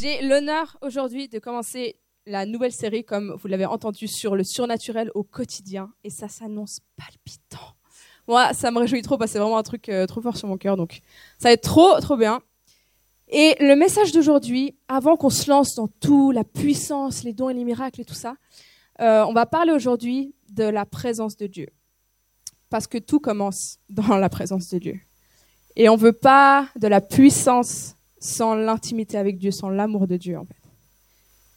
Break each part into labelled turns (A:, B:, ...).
A: J'ai l'honneur aujourd'hui de commencer la nouvelle série, comme vous l'avez entendu, sur le surnaturel au quotidien. Et ça s'annonce palpitant. Moi, ça me réjouit trop parce que c'est vraiment un truc euh, trop fort sur mon cœur. Donc, ça va être trop, trop bien. Et le message d'aujourd'hui, avant qu'on se lance dans tout, la puissance, les dons et les miracles et tout ça, euh, on va parler aujourd'hui de la présence de Dieu. Parce que tout commence dans la présence de Dieu. Et on veut pas de la puissance sans l'intimité avec Dieu, sans l'amour de Dieu, en fait.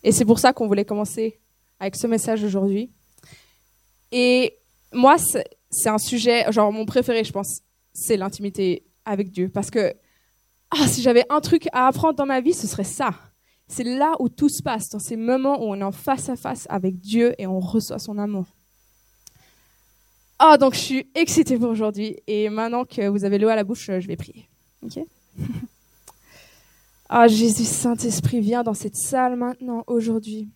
A: Et c'est pour ça qu'on voulait commencer avec ce message aujourd'hui. Et moi, c'est un sujet, genre mon préféré, je pense, c'est l'intimité avec Dieu. Parce que ah, si j'avais un truc à apprendre dans ma vie, ce serait ça. C'est là où tout se passe, dans ces moments où on est en face à face avec Dieu et on reçoit son amour. Ah, donc je suis excitée pour aujourd'hui. Et maintenant que vous avez l'eau à la bouche, je vais prier. Ok? Ah, Jésus, Saint-Esprit, viens dans cette salle maintenant, aujourd'hui.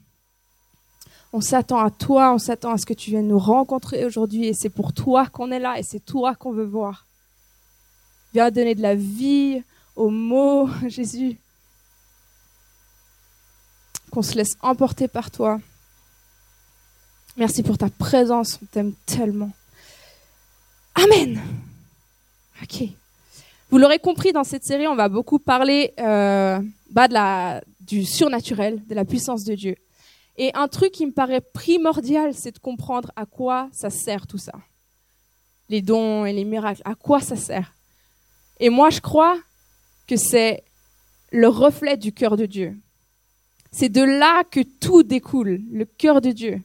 A: On s'attend à toi, on s'attend à ce que tu viennes nous rencontrer aujourd'hui. Et c'est pour toi qu'on est là et c'est toi qu'on veut voir. Viens donner de la vie aux mots, Jésus. Qu'on se laisse emporter par toi. Merci pour ta présence, on t'aime tellement. Amen. Ok. Vous l'aurez compris, dans cette série, on va beaucoup parler euh, bah, de la, du surnaturel, de la puissance de Dieu. Et un truc qui me paraît primordial, c'est de comprendre à quoi ça sert tout ça. Les dons et les miracles, à quoi ça sert. Et moi, je crois que c'est le reflet du cœur de Dieu. C'est de là que tout découle, le cœur de Dieu.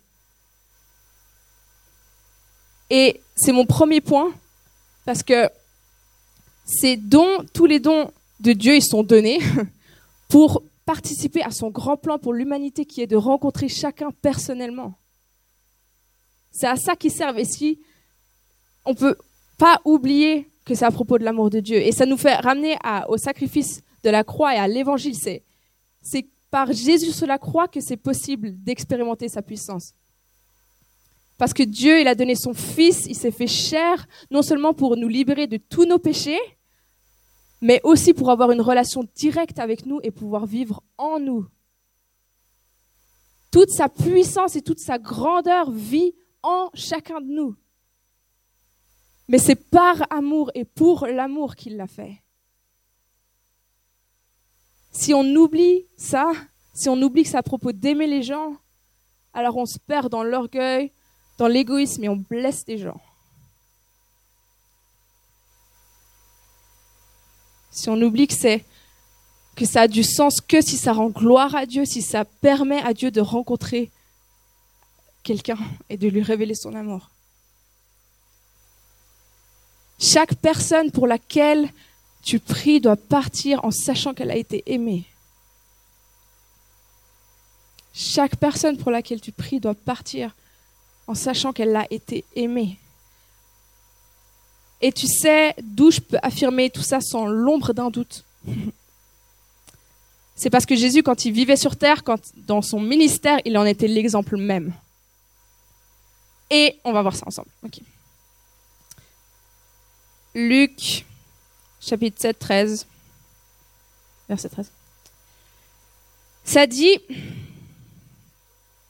A: Et c'est mon premier point, parce que ces dons, tous les dons de Dieu, ils sont donnés pour participer à son grand plan pour l'humanité qui est de rencontrer chacun personnellement. C'est à ça qu'ils servent. Et si on peut pas oublier que c'est à propos de l'amour de Dieu. Et ça nous fait ramener au sacrifice de la croix et à l'évangile. C'est, c'est par Jésus sur la croix que c'est possible d'expérimenter sa puissance. Parce que Dieu, il a donné son Fils, il s'est fait chair, non seulement pour nous libérer de tous nos péchés, mais aussi pour avoir une relation directe avec nous et pouvoir vivre en nous. Toute sa puissance et toute sa grandeur vit en chacun de nous. Mais c'est par amour et pour l'amour qu'il l'a fait. Si on oublie ça, si on oublie que c'est à propos d'aimer les gens, alors on se perd dans l'orgueil, dans l'égoïsme et on blesse des gens. Si on oublie que c'est que ça a du sens que si ça rend gloire à Dieu, si ça permet à Dieu de rencontrer quelqu'un et de lui révéler son amour. Chaque personne pour laquelle tu pries doit partir en sachant qu'elle a été aimée. Chaque personne pour laquelle tu pries doit partir en sachant qu'elle a été aimée. Et tu sais d'où je peux affirmer tout ça sans l'ombre d'un doute. C'est parce que Jésus, quand il vivait sur terre, quand, dans son ministère, il en était l'exemple même. Et on va voir ça ensemble. Luc, chapitre 7, 13, verset 13. Ça dit,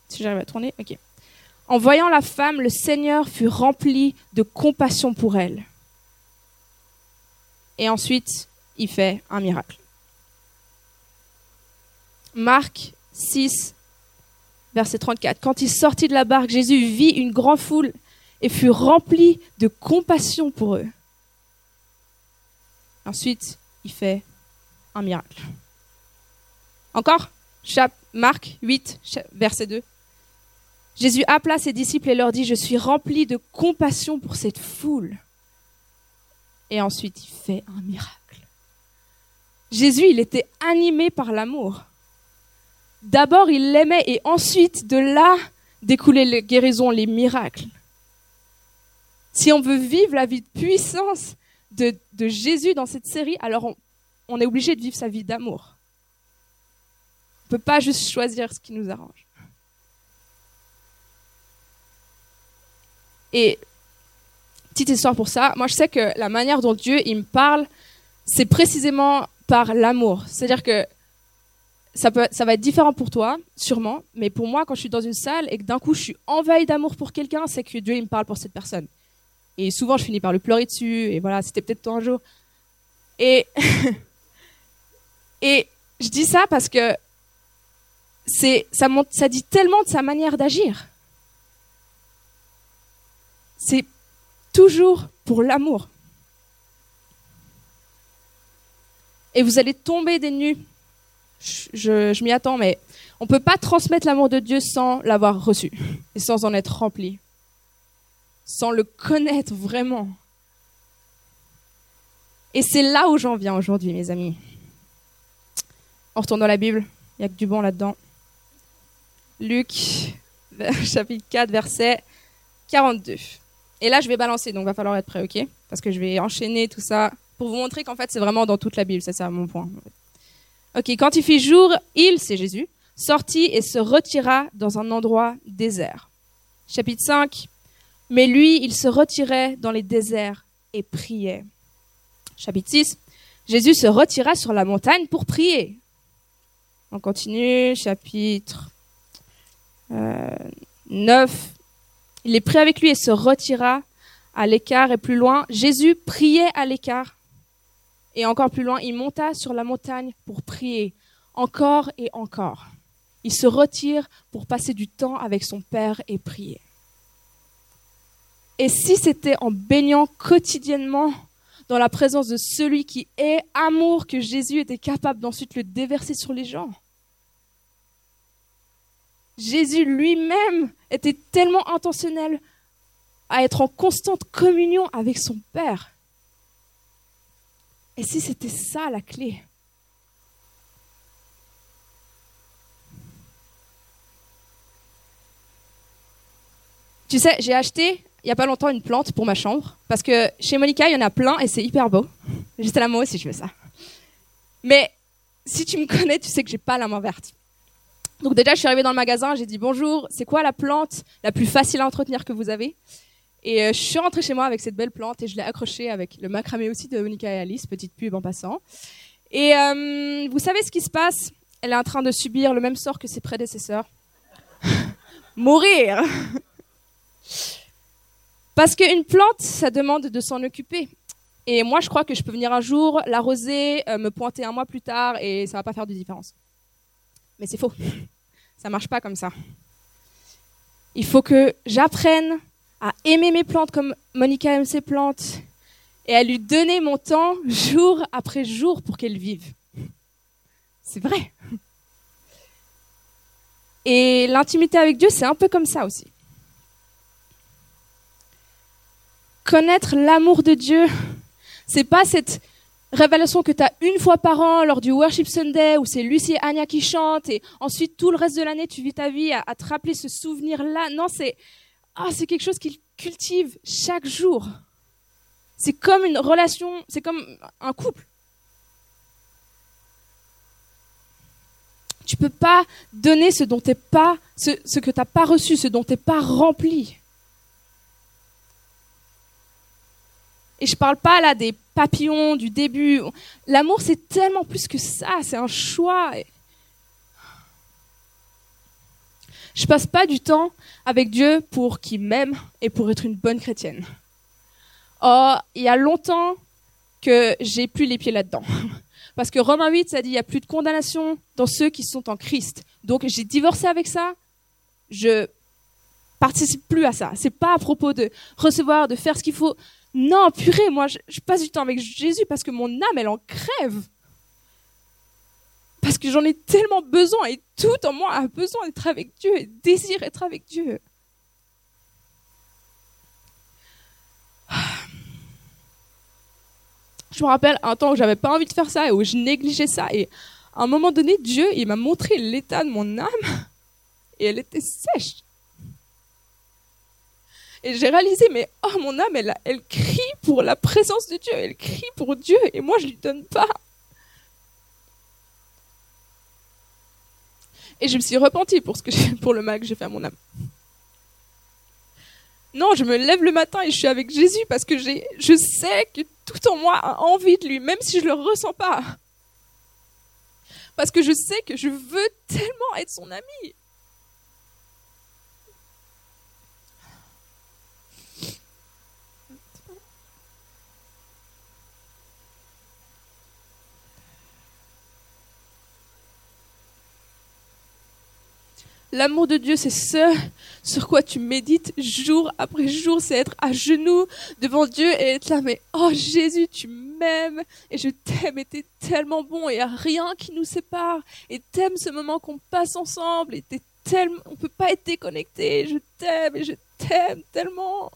A: si j'arrive à tourner. En voyant la femme, le Seigneur fut rempli de compassion pour elle. Et ensuite, il fait un miracle. Marc 6, verset 34. Quand il sortit de la barque, Jésus vit une grande foule et fut rempli de compassion pour eux. Ensuite, il fait un miracle. Encore? Marc 8, verset 2. Jésus appela ses disciples et leur dit, je suis rempli de compassion pour cette foule. Et ensuite, il fait un miracle. Jésus, il était animé par l'amour. D'abord, il l'aimait et ensuite, de là, découlaient les guérisons, les miracles. Si on veut vivre la vie de puissance de, Jésus dans cette série, alors on, est obligé de vivre sa vie d'amour. On ne peut pas juste choisir ce qui nous arrange. Et petite histoire pour ça, moi je sais que la manière dont Dieu il me parle, c'est précisément par l'amour. C'est-à-dire que ça, peut, ça va être différent pour toi, sûrement, mais pour moi, quand je suis dans une salle et que d'un coup je suis envahi d'amour pour quelqu'un, c'est que Dieu il me parle pour cette personne. Et souvent, je finis par le pleurer dessus, et voilà, c'était peut-être toi un jour. Et, et je dis ça parce que c'est, ça, montre, ça dit tellement de sa manière d'agir. C'est toujours pour l'amour. Et vous allez tomber des nues. Je, m'y attends, mais on ne peut pas transmettre l'amour de Dieu sans l'avoir reçu et sans en être rempli, sans le connaître vraiment. Et c'est là où j'en viens aujourd'hui, mes amis. On retourne dans la Bible, il n'y a que du bon là-dedans. Luc, chapitre 4, verset 42. Et là, je vais balancer, donc va falloir être prêt, ok? Parce que je vais enchaîner tout ça pour vous montrer qu'en fait, c'est vraiment dans toute la Bible, ça c'est mon point. Ok, quand il fit jour, il, c'est Jésus, sortit et se retira dans un endroit désert. Chapitre 5. Mais lui, il se retirait dans les déserts et priait. Chapitre 6. Jésus se retira sur la montagne pour prier. On continue, chapitre 9. Il est pris avec lui et se retira à l'écart et plus loin. Jésus priait à l'écart. Et encore plus loin, il monta sur la montagne pour prier, encore et encore. Il se retire pour passer du temps avec son Père et prier. Et si c'était en baignant quotidiennement dans la présence de celui qui est amour que Jésus était capable d'ensuite le déverser sur les gens Jésus lui-même était tellement intentionnel à être en constante communion avec son Père. Et si c'était ça la clé? Tu sais, j'ai acheté il n'y a pas longtemps une plante pour ma chambre parce que chez Monica, il y en a plein et c'est hyper beau. J'étais là, moi aussi, je veux ça. Mais si tu me connais, tu sais que j'ai pas la main verte. Donc déjà, je suis arrivée dans le magasin, j'ai dit bonjour, c'est quoi la plante la plus facile à entretenir que vous avez? Et euh, je suis rentrée chez moi avec cette belle plante et je l'ai accrochée avec le macramé aussi de Monica et Alice, petite pub en passant. Et euh, vous savez ce qui se passe? Elle est en train de subir le même sort que ses prédécesseurs. Mourir Parce qu'une plante, ça demande de s'en occuper. Et moi, je crois que je peux venir un jour, l'arroser, euh, me pointer un mois plus tard et ça va pas faire de différence. Mais c'est faux. Ça marche pas comme ça. Il faut que j'apprenne à aimer mes plantes comme Monica aime ses plantes et à lui donner mon temps jour après jour pour qu'elles vivent. C'est vrai. Et l'intimité avec Dieu, c'est un peu comme ça aussi. Connaître l'amour de Dieu, c'est pas cette révélation que tu as une fois par an lors du Worship Sunday où c'est Lucie et Anya qui chantent et ensuite tout le reste de l'année tu vis ta vie à, te rappeler ce souvenir-là. Non, c'est ah, c'est quelque chose qu'il cultive chaque jour. C'est comme une relation, c'est comme un couple. Tu peux pas donner ce dont t'es pas, ce que t'as pas reçu, ce dont t'es pas rempli. Et je parle pas là des papillons du début. L'amour, c'est tellement plus que ça. C'est un choix. Je passe pas du temps avec Dieu pour qu'il m'aime et pour être une bonne chrétienne. Oh, il y a longtemps que j'ai plus les pieds là-dedans. Parce que Romains 8, ça dit il y a plus de condamnation dans ceux qui sont en Christ. Donc j'ai divorcé avec ça. Je participe plus à ça. C'est pas à propos de recevoir, de faire ce qu'il faut. Non, purée, moi, je, passe du temps avec Jésus parce que mon âme, elle en crève. Parce que j'en ai tellement besoin et tout en moi a besoin d'être avec Dieu et désire être avec Dieu. Je me rappelle un temps où j'avais pas envie de faire ça et où je négligeais ça et à un moment donné, Dieu, il m'a montré l'état de mon âme et elle était sèche. Et j'ai réalisé, mais oh, mon âme, elle, elle crie pour la présence de Dieu, elle crie pour Dieu, et moi, je lui donne pas. Et je me suis repentie pour, ce que pour le mal que j'ai fait à mon âme. Non, je me lève le matin et je suis avec Jésus parce que je sais que tout en moi a envie de lui, même si je ne le ressens pas. parce que je sais que je veux tellement être son ami. L'amour de Dieu, c'est ce sur quoi tu médites jour après jour, c'est être à genoux devant Dieu et être là, mais oh Jésus, tu m'aimes et je t'aime et t'es tellement bon et il n'y a rien qui nous sépare et t'aimes ce moment qu'on passe ensemble et t'es tellement, on peut pas être déconnecté, je t'aime et je t'aime tellement.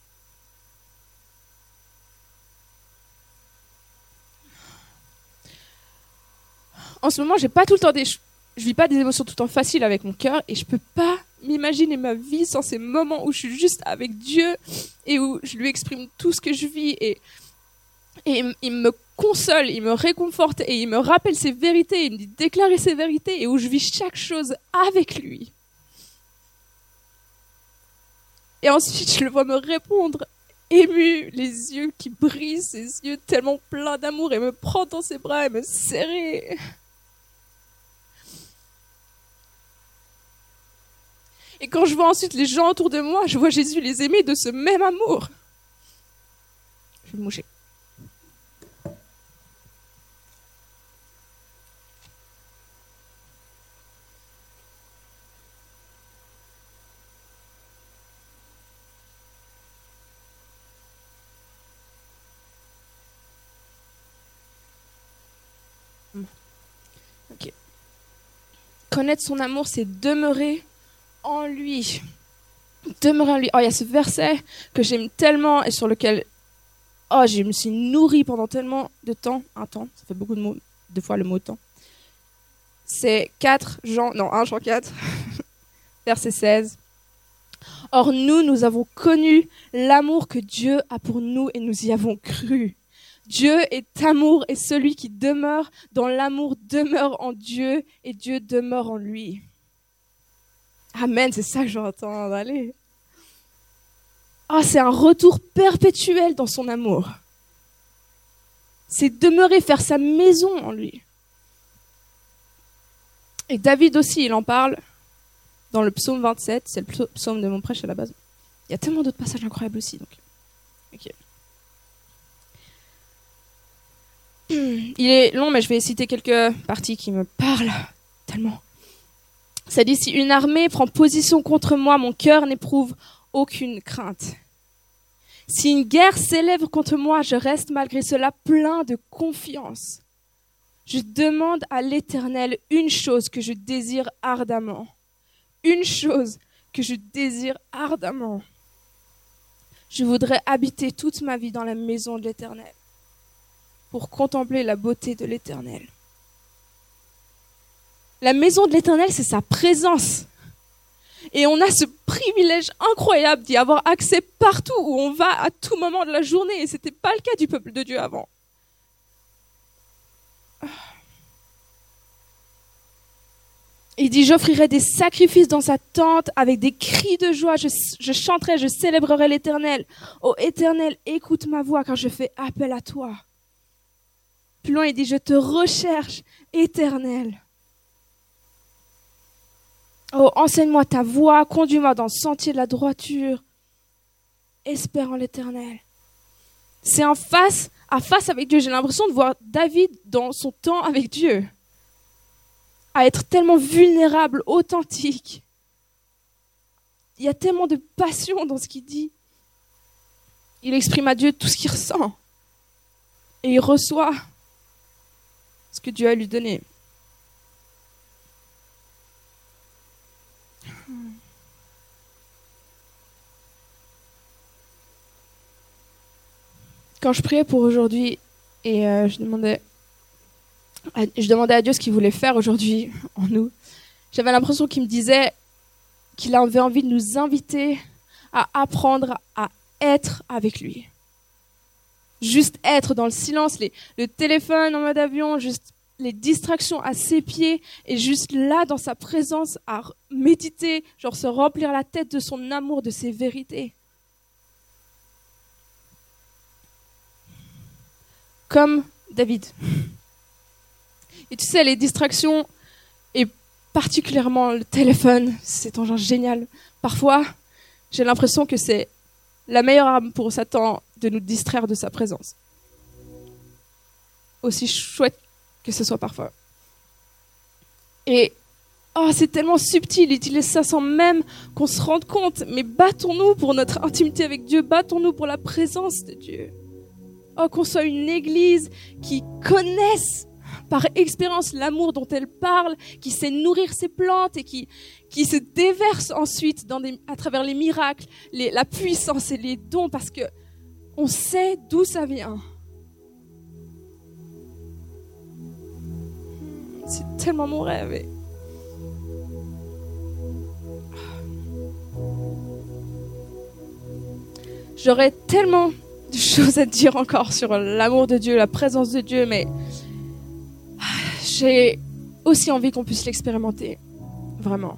A: En ce moment, j'ai pas tout le temps des je vis pas des émotions tout le temps faciles avec mon cœur et je peux pas m'imaginer ma vie sans ces moments où je suis juste avec Dieu et où je lui exprime tout ce que je vis et, il me console, il me réconforte et il me rappelle ses vérités, il me dit déclarer ses vérités et où je vis chaque chose avec lui. Et ensuite, je le vois me répondre ému, les yeux qui brillent, ses yeux tellement pleins d'amour et me prend dans ses bras et me serrer. Et quand je vois ensuite les gens autour de moi, je vois Jésus les aimer de ce même amour. Je vais me moucher. Connaître son amour, c'est demeurer en lui. Demeurer en lui. Oh, il y a ce verset que j'aime tellement et sur lequel oh, je me suis nourrie pendant tellement de temps. Un temps, ça fait beaucoup de mots, deux fois le mot temps. C'est 4 Jean, non, 1 Jean 4, verset 16. Or nous, nous avons connu l'amour que Dieu a pour nous et nous y avons cru. Dieu est amour et celui qui demeure dans l'amour demeure en Dieu et Dieu demeure en lui. Amen, c'est ça que j'entends aller. Ah, c'est un retour perpétuel dans son amour. C'est demeurer, faire sa maison en lui. Et David aussi, il en parle dans le psaume 27, c'est le psaume de mon prêche à la base. Il y a tellement d'autres passages incroyables aussi. Donc. Il est long, mais je vais citer quelques parties qui me parlent tellement. Ça dit, si une armée prend position contre moi, mon cœur n'éprouve aucune crainte. Si une guerre s'élève contre moi, je reste malgré cela plein de confiance. Je demande à l'Éternel une chose que je désire ardemment. Une chose que je désire ardemment. Je voudrais habiter toute ma vie dans la maison de l'Éternel pour contempler la beauté de l'Éternel la maison de l'Éternel, c'est sa présence. Et on a ce privilège incroyable d'y avoir accès partout où on va à tout moment de la journée. Et ce n'était pas le cas du peuple de Dieu avant. Il dit, j'offrirai des sacrifices dans sa tente avec des cris de joie. Je, je chanterai, je célébrerai l'Éternel. Ô Éternel, écoute ma voix car je fais appel à toi. Plus loin, il dit, je te recherche, Éternel. Oh, enseigne-moi ta voie, conduis-moi dans le sentier de la droiture. Espère en l'éternel. C'est en face à face avec Dieu. J'ai l'impression de voir David dans son temps avec Dieu. À être tellement vulnérable, authentique. Il y a tellement de passion dans ce qu'il dit. Il exprime à Dieu tout ce qu'il ressent. Et il reçoit ce que Dieu a lui donné. Quand je priais pour aujourd'hui et euh, je demandais à, je demandais à Dieu ce qu'il voulait faire aujourd'hui en nous, j'avais l'impression qu'il me disait qu'il avait envie de nous inviter à apprendre à être avec lui. Juste être dans le silence, les, le téléphone en mode avion, juste les distractions à ses pieds et juste là dans sa présence à méditer, genre se remplir la tête de son amour, de ses vérités. Comme David. Et tu sais, les distractions Et particulièrement le téléphone, c'est un genre génial. Parfois, j'ai l'impression que c'est la meilleure arme pour Satan de nous distraire de sa présence. Aussi chouette que ce soit parfois. Et oh, c'est tellement subtil, il utilise ça sans même qu'on se rende compte. Mais battons-nous pour notre intimité avec Dieu, battons-nous pour la présence de Dieu. Oh, qu'on soit une église qui connaisse par expérience l'amour dont elle parle, qui sait nourrir ses plantes et qui, se déverse ensuite à travers les miracles, les, la puissance et les dons parce que on sait d'où ça vient. C'est tellement mon rêve. J'aurais tellement de choses à dire encore sur l'amour de Dieu, la présence de Dieu, mais j'ai aussi envie qu'on puisse l'expérimenter. Vraiment.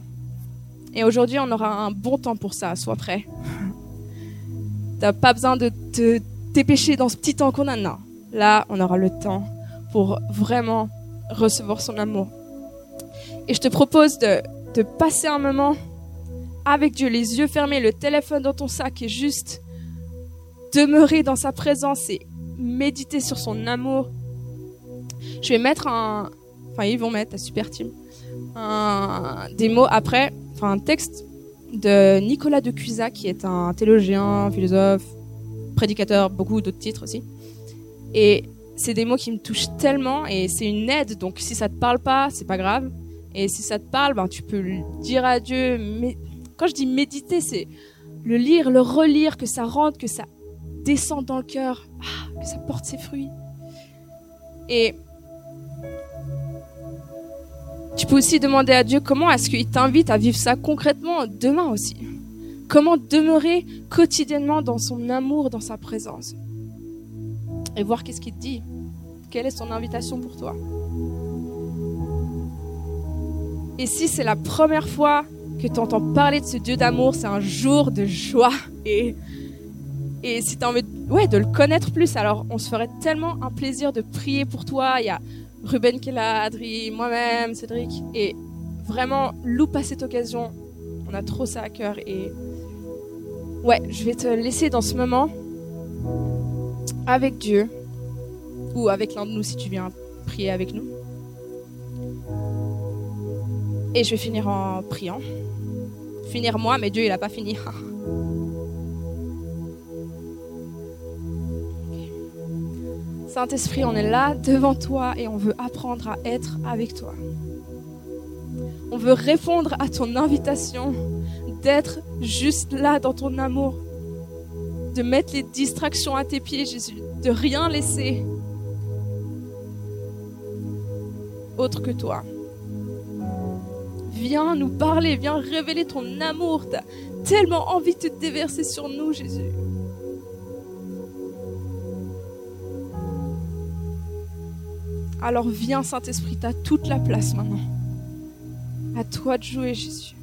A: Et aujourd'hui, on aura un bon temps pour ça. Sois prêt. T'as pas besoin de te dépêcher dans ce petit temps qu'on a. Non. Là, on aura le temps pour vraiment recevoir son amour. Et je te propose de, de passer un moment avec Dieu, les yeux fermés, le téléphone dans ton sac et juste demeurer dans sa présence et méditer sur son amour. Je vais mettre un, enfin ils vont mettre, la super team, un, des mots après, enfin un texte de Nicolas de Cusack, qui est un théologien, philosophe, prédicateur, beaucoup d'autres titres aussi. Et c'est des mots qui me touchent tellement et c'est une aide. Donc si ça te parle pas, c'est pas grave. Et si ça te parle, ben, tu peux le dire à Dieu. Mais quand je dis méditer, c'est le lire, le relire, que ça rentre, que ça descende dans le cœur, ah, que ça porte ses fruits. Et tu peux aussi demander à Dieu comment est-ce qu'il t'invite à vivre ça concrètement demain aussi. Comment demeurer quotidiennement dans son amour, dans sa présence. Et voir qu'est-ce qu'il te dit. Quelle est son invitation pour toi. Et si c'est la première fois que tu entends parler de ce Dieu d'amour, c'est un jour de joie. Et, et si tu as envie de, ouais, de le connaître plus, alors on se ferait tellement un plaisir de prier pour toi. Il y a Ruben qui est là, Adri, moi-même, Cédric. Et vraiment, loupe à cette occasion. On a trop ça à cœur. Et ouais, je vais te laisser dans ce moment avec Dieu. Ou avec l'un de nous si tu viens prier avec nous. Et je vais finir en priant. Finir moi, mais Dieu, il n'a pas fini. Saint-Esprit, on est là devant toi et on veut apprendre à être avec toi. On veut répondre à ton invitation d'être juste là dans ton amour, de mettre les distractions à tes pieds, Jésus, de rien laisser autre que toi. Viens nous parler, viens révéler ton amour. Tu as tellement envie de te déverser sur nous, Jésus. Alors viens Saint-Esprit, tu toute la place maintenant. À toi de jouer Jésus.